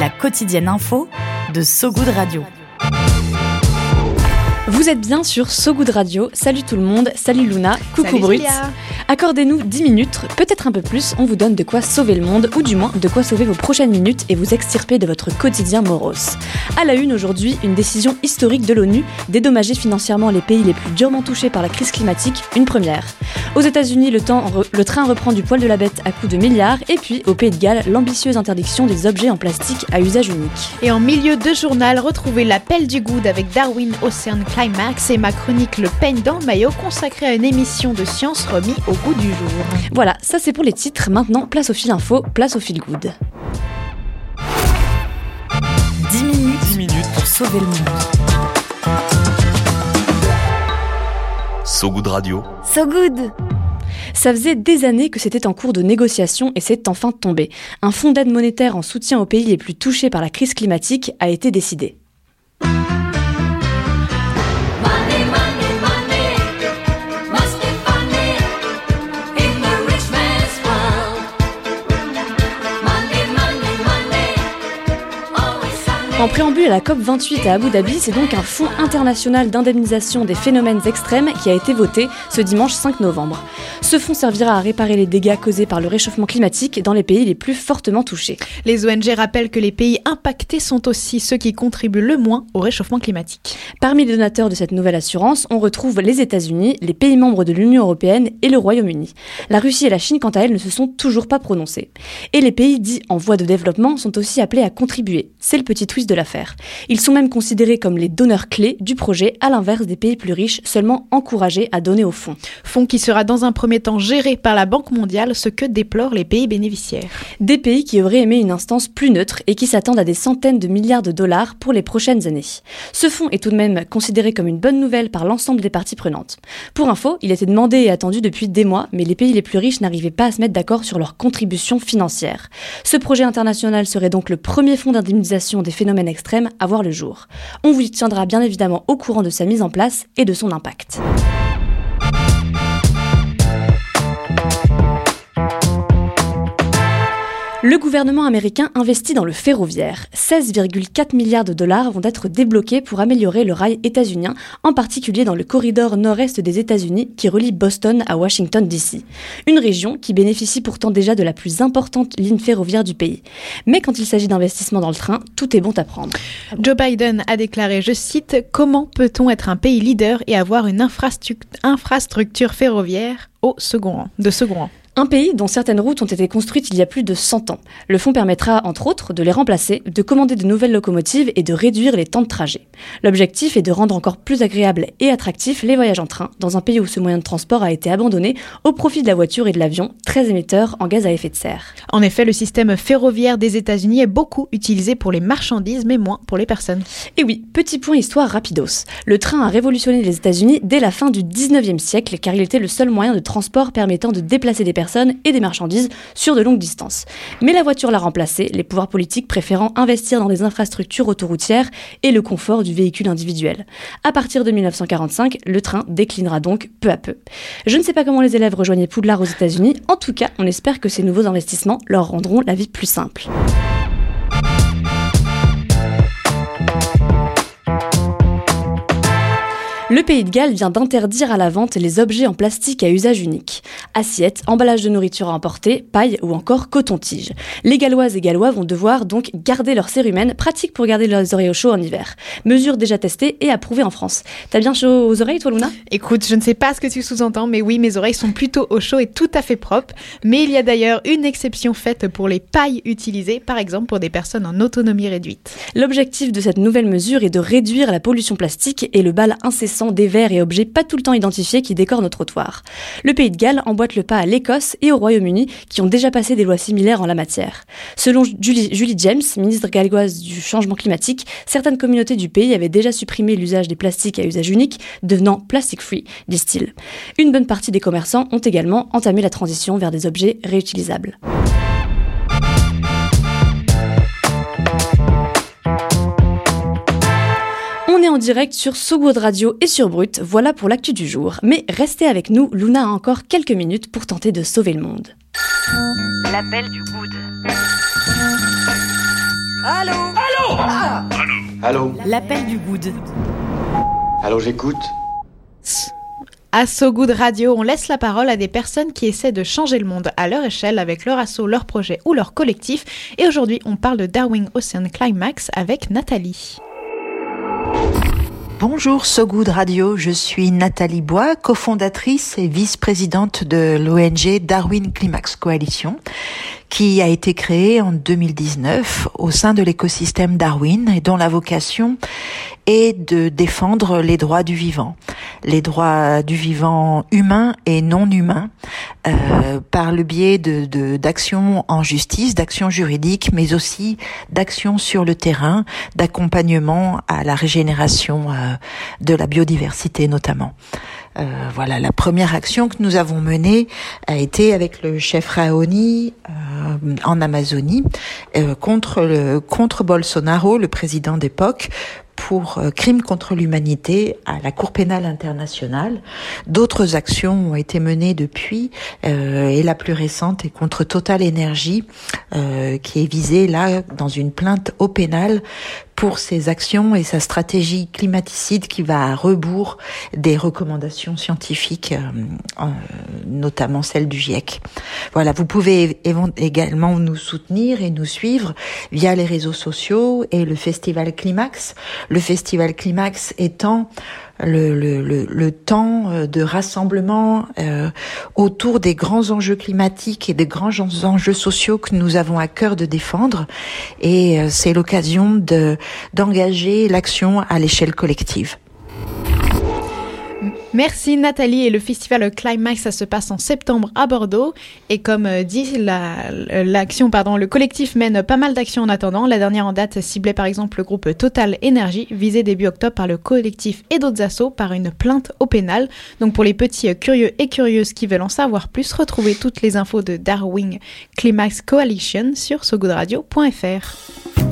La quotidienne info de So Good Radio. Vous êtes bien sur So Good Radio. Salut tout le monde, salut Luna, coucou Brut. Accordez-nous 10 minutes, peut-être un peu plus, on vous donne de quoi sauver le monde, ou du moins de quoi sauver vos prochaines minutes et vous extirper de votre quotidien morose. À la une aujourd'hui, une décision historique de l'ONU, dédommager financièrement les pays les plus durement touchés par la crise climatique, une première. Aux États-Unis, le, train reprend du poil de la bête à coups de milliards, et puis au Pays de Galles, l'ambitieuse interdiction des objets en plastique à usage unique. Et en milieu de journal, retrouvez l'appel du good avec Darwin Ocean Climax et ma chronique Le peigne dans le maillot consacrée à une émission de science remis au goût du jour. Voilà, ça c'est pour les titres. Maintenant, place au fil info, place au fil good. 10 minutes, 10 minutes pour sauver le monde. So Good Radio. So Good ça faisait des années que c'était en cours de négociation et c'est enfin tombé. Un fonds d'aide monétaire en soutien aux pays les plus touchés par la crise climatique a été décidé. En préambule à la COP28 à Abu Dhabi, c'est donc un fonds international d'indemnisation des phénomènes extrêmes qui a été voté ce dimanche 5 novembre. Ce fonds servira à réparer les dégâts causés par le réchauffement climatique dans les pays les plus fortement touchés. Les ONG rappellent que les pays impactés sont aussi ceux qui contribuent le moins au réchauffement climatique. Parmi les donateurs de cette nouvelle assurance, on retrouve les États-Unis, les pays membres de l'Union européenne et le Royaume-Uni. La Russie et la Chine, quant à elles, ne se sont toujours pas prononcés. Et les pays dits en voie de développement sont aussi appelés à contribuer. C'est le petit twist de l'affaire. Ils sont même considérés comme les donneurs clés du projet, à l'inverse des pays plus riches, seulement encouragés à donner au fonds. Fonds qui sera dans un premier temps géré par la Banque mondiale, ce que déplorent les pays bénéficiaires. Des pays qui auraient aimé une instance plus neutre et qui s'attendent à des centaines de milliards de dollars pour les prochaines années. Ce fonds est tout de même considéré comme une bonne nouvelle par l'ensemble des parties prenantes. Pour info, il était demandé et attendu depuis des mois, mais les pays les plus riches n'arrivaient pas à se mettre d'accord sur leur contribution financière. Ce projet international serait donc le premier fonds d'indemnisation des phénomènes extrêmes à voir le jour. On vous tiendra bien évidemment au courant de sa mise en place et de son impact. Le gouvernement américain investit dans le ferroviaire. 16,4 milliards de dollars vont être débloqués pour améliorer le rail états-unien, en particulier dans le corridor nord-est des États-Unis qui relie Boston à Washington DC. Une région qui bénéficie pourtant déjà de la plus importante ligne ferroviaire du pays. Mais quand il s'agit d'investissement dans le train, tout est bon à prendre. Joe Biden a déclaré, je cite, Comment peut-on être un pays leader et avoir une infrastructure ferroviaire au second rang, de second rang? Un pays dont certaines routes ont été construites il y a plus de 100 ans. Le fonds permettra, entre autres, de les remplacer, de commander de nouvelles locomotives et de réduire les temps de trajet. L'objectif est de rendre encore plus agréable et attractif les voyages en train, dans un pays où ce moyen de transport a été abandonné au profit de la voiture et de l'avion, très émetteurs en gaz à effet de serre. En effet, le système ferroviaire des États-Unis est beaucoup utilisé pour les marchandises, mais moins pour les personnes. Et oui, petit point histoire rapidos. Le train a révolutionné les États-Unis dès la fin du 19e siècle, car il était le seul moyen de transport permettant de déplacer des personnes et des marchandises sur de longues distances. Mais la voiture l'a remplacée, les pouvoirs politiques préférant investir dans des infrastructures autoroutières et le confort du véhicule individuel. À partir de 1945, le train déclinera donc peu à peu. Je ne sais pas comment les élèves rejoignaient Poudlard aux États-Unis, en tout cas, on espère que ces nouveaux investissements leur rendront la vie plus simple. Le Pays de Galles vient d'interdire à la vente les objets en plastique à usage unique. Assiettes, emballages de nourriture à emporter, paille ou encore coton-tige. Les Galloises et Gallois vont devoir donc garder leur cérumen, pratique pour garder leurs oreilles au chaud en hiver. Mesure déjà testée et approuvée en France. T'as bien chaud aux oreilles, toi, Luna? Écoute, je ne sais pas ce que tu sous-entends, mais oui, mes oreilles sont plutôt au chaud et tout à fait propres. Mais il y a d'ailleurs une exception faite pour les pailles utilisées, par exemple pour des personnes en autonomie réduite. L'objectif de cette nouvelle mesure est de réduire la pollution plastique et le bal incessant des verres et objets pas tout le temps identifiés qui décorent nos trottoirs. Le pays de Galles emboîte le pas à l'Écosse et au Royaume-Uni qui ont déjà passé des lois similaires en la matière. Selon Julie, Julie James, ministre galloise du changement climatique, certaines communautés du pays avaient déjà supprimé l'usage des plastiques à usage unique, devenant plastic free, disent-ils. Une bonne partie des commerçants ont également entamé la transition vers des objets réutilisables. En direct sur So Good Radio et sur Brut, voilà pour l'actu du jour. Mais restez avec nous, Luna a encore quelques minutes pour tenter de sauver le monde. L'appel du good. Allô? Allô? Allô? L'appel du good. Allô, j'écoute À So Good Radio, on laisse la parole à des personnes qui essaient de changer le monde à leur échelle avec leur assaut, leur projet ou leur collectif. Et aujourd'hui, on parle de Darwin Ocean Climax avec Nathalie. Bonjour So Good Radio, je suis Nathalie Bois, cofondatrice et vice-présidente de l'ONG Darwin Climax Coalition, qui a été créée en 2019 au sein de l'écosystème Darwin et dont la vocation est de défendre les droits du vivant, les droits du vivant humain et non humain, euh, par le biais de d'actions en justice, d'actions juridiques, mais aussi d'actions sur le terrain, d'accompagnement à la régénération euh, de la biodiversité notamment. Euh, voilà, la première action que nous avons menée a été avec le chef Raoni euh, en Amazonie euh, contre Bolsonaro, le président d'époque, pour euh, crimes contre l'humanité à la Cour pénale internationale. D'autres actions ont été menées depuis, euh, et la plus récente est contre Total Energy, euh, qui est visée là dans une plainte au pénal pour ses actions et sa stratégie climaticide qui va à rebours des recommandations scientifiques, euh, notamment celles du GIEC. Voilà, vous pouvez également nous soutenir et nous suivre via les réseaux sociaux et le festival Climax. Le festival Climax étant le, le, temps euh, de rassemblement euh, autour des grands enjeux climatiques et des grands enjeux sociaux que nous avons à cœur de défendre. Et euh, c'est l'occasion de d'engager l'action à l'échelle collective. Merci Nathalie et le festival Climax ça se passe en septembre à Bordeaux. Et comme euh, dit l'action pardon le collectif mène pas mal d'actions en attendant. La dernière en date ciblait par exemple le groupe Total Energy visé début octobre par le collectif et d'autres assauts par une plainte au pénal. Donc pour les petits euh, curieux et curieuses qui veulent en savoir plus retrouvez toutes les infos de Darwin Climax Coalition sur sogoodradio.fr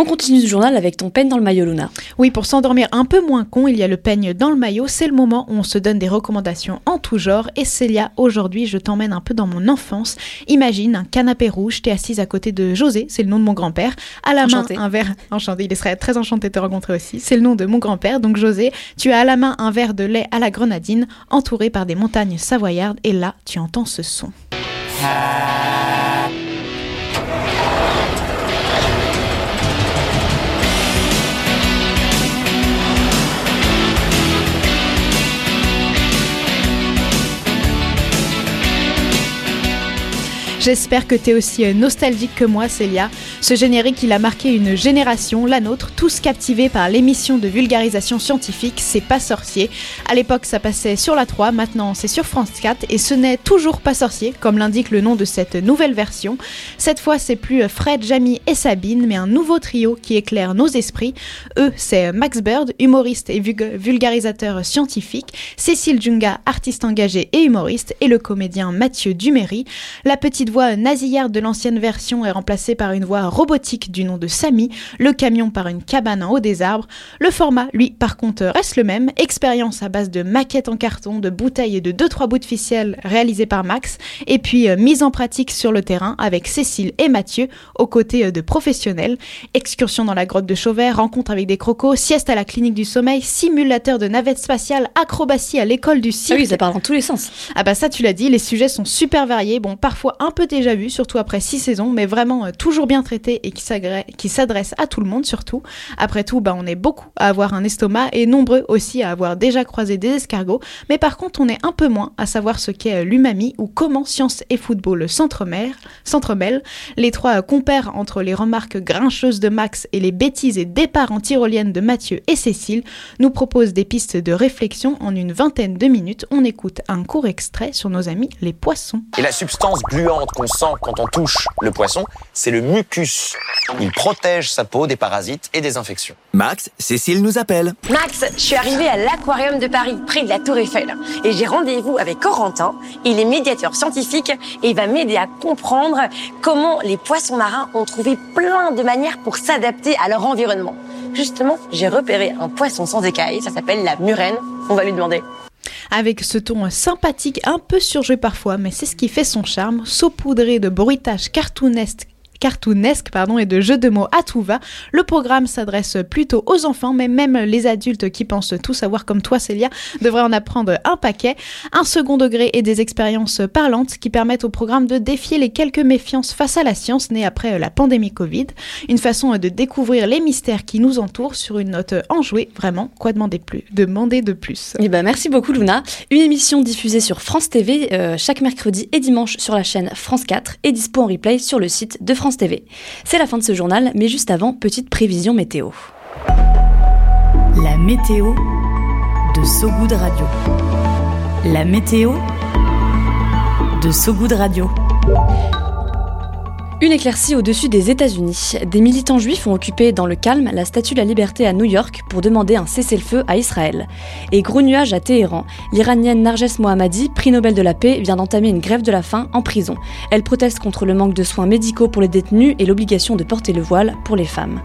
On continue du journal avec ton peigne dans le maillot, Luna. Oui, pour s'endormir un peu moins con, il y a le peigne dans le maillot. C'est le moment où on se donne des recommandations en tout genre. Et Célia, aujourd'hui, je t'emmène un peu dans mon enfance. Imagine un canapé rouge, t'es assise à côté de José, c'est le nom de mon grand-père. À la main, un verre. Enchanté, il serait très enchanté de te rencontrer aussi. C'est le nom de mon grand-père. Donc, José, tu as à la main un verre de lait à la grenadine, entouré par des montagnes savoyardes. Et là, tu entends ce son. J'espère que tu es aussi euh, nostalgique que moi, Célia. Ce générique, il a marqué une génération, la nôtre, tous captivés par l'émission de vulgarisation scientifique C'est pas sorcier. À l'époque, ça passait sur la 3, maintenant c'est sur France 4 et ce n'est toujours pas sorcier, comme l'indique le nom de cette nouvelle version. Cette fois, c'est plus euh, Fred, Jamie et Sabine, mais un nouveau trio qui éclaire nos esprits. Eux, c'est Max Bird, humoriste et vulgarisateur scientifique, Cécile Junga, artiste engagée et humoriste, et le comédien Mathieu Duméry. La petite voix nasillarde de l'ancienne version est remplacée par une voix robotique du nom de Samy, le camion par une cabane en haut des arbres. Le format, lui, par contre, reste le même. Expérience à base de maquettes en carton, de bouteilles et de 2-3 bouts de ficelle réalisés par Max. Et puis, euh, mise en pratique sur le terrain avec Cécile et Mathieu, aux côtés euh, de professionnels. Excursion dans la grotte de Chauvet, rencontre avec des crocos, sieste à la clinique du sommeil, simulateur de navette spatiale, acrobatie à l'école du cirque. Ah oui, ça parle dans tous les sens. Ah bah ça, tu l'as dit, les sujets sont super variés, bon, parfois un peu peu déjà vu, surtout après six saisons, mais vraiment euh, toujours bien traité et qui s'adresse à tout le monde surtout. Après tout, bah, on est beaucoup à avoir un estomac et nombreux aussi à avoir déjà croisé des escargots, mais par contre on est un peu moins à savoir ce qu'est euh, l'umami ou comment science et football s'entremêlent. Les trois compères entre les remarques grincheuses de Max et les bêtises et départs en tyrolienne de Mathieu et Cécile nous proposent des pistes de réflexion en une vingtaine de minutes. On écoute un court extrait sur nos amis les poissons. Et la substance gluante qu'on sent quand on touche le poisson, c'est le mucus. Il protège sa peau des parasites et des infections. Max, Cécile nous appelle. Max, je suis arrivée à l'aquarium de Paris, près de la Tour Eiffel. Et j'ai rendez-vous avec Corentin. Il est médiateur scientifique et il va m'aider à comprendre comment les poissons marins ont trouvé plein de manières pour s'adapter à leur environnement. Justement, j'ai repéré un poisson sans écailles, ça s'appelle la murène. On va lui demander avec ce ton sympathique, un peu surjoué parfois, mais c'est ce qui fait son charme, saupoudré de bruitages cartoonesques cartoonesque pardon, et de jeux de mots à tout va. Le programme s'adresse plutôt aux enfants, mais même les adultes qui pensent tout savoir comme toi Célia devraient en apprendre un paquet. Un second degré et des expériences parlantes qui permettent au programme de défier les quelques méfiances face à la science née après la pandémie Covid. Une façon de découvrir les mystères qui nous entourent sur une note enjouée. Vraiment, quoi demander plus Demander de plus? Eh ben, merci beaucoup Luna. Une émission diffusée sur France TV euh, chaque mercredi et dimanche sur la chaîne France 4 et dispo en replay sur le site de France C'est la fin de ce journal, mais juste avant, petite prévision météo. La météo de Sogoud Radio. La météo de Sogoud Radio. Une éclaircie au-dessus des États-Unis. Des militants juifs ont occupé dans le calme la statue de la liberté à New York pour demander un cessez-le-feu à Israël. Et gros nuage à Téhéran. L'Iranienne Narges Mohammadi, prix Nobel de la paix, vient d'entamer une grève de la faim en prison. Elle proteste contre le manque de soins médicaux pour les détenus et l'obligation de porter le voile pour les femmes.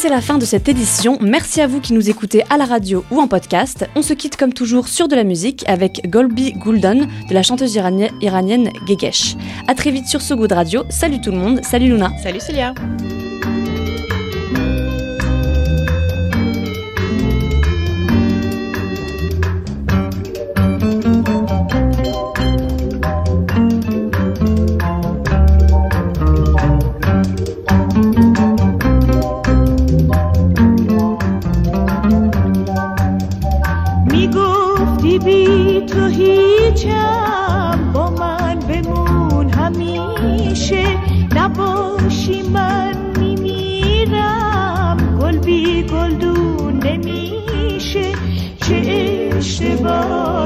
C'est la fin de cette édition. Merci à vous qui nous écoutez à la radio ou en podcast. On se quitte comme toujours sur de la musique avec Golbi Guldan de la chanteuse iranienne Gegesh. A très vite sur So Good Radio. Salut tout le monde. Salut Luna. Salut Célia. Shiva.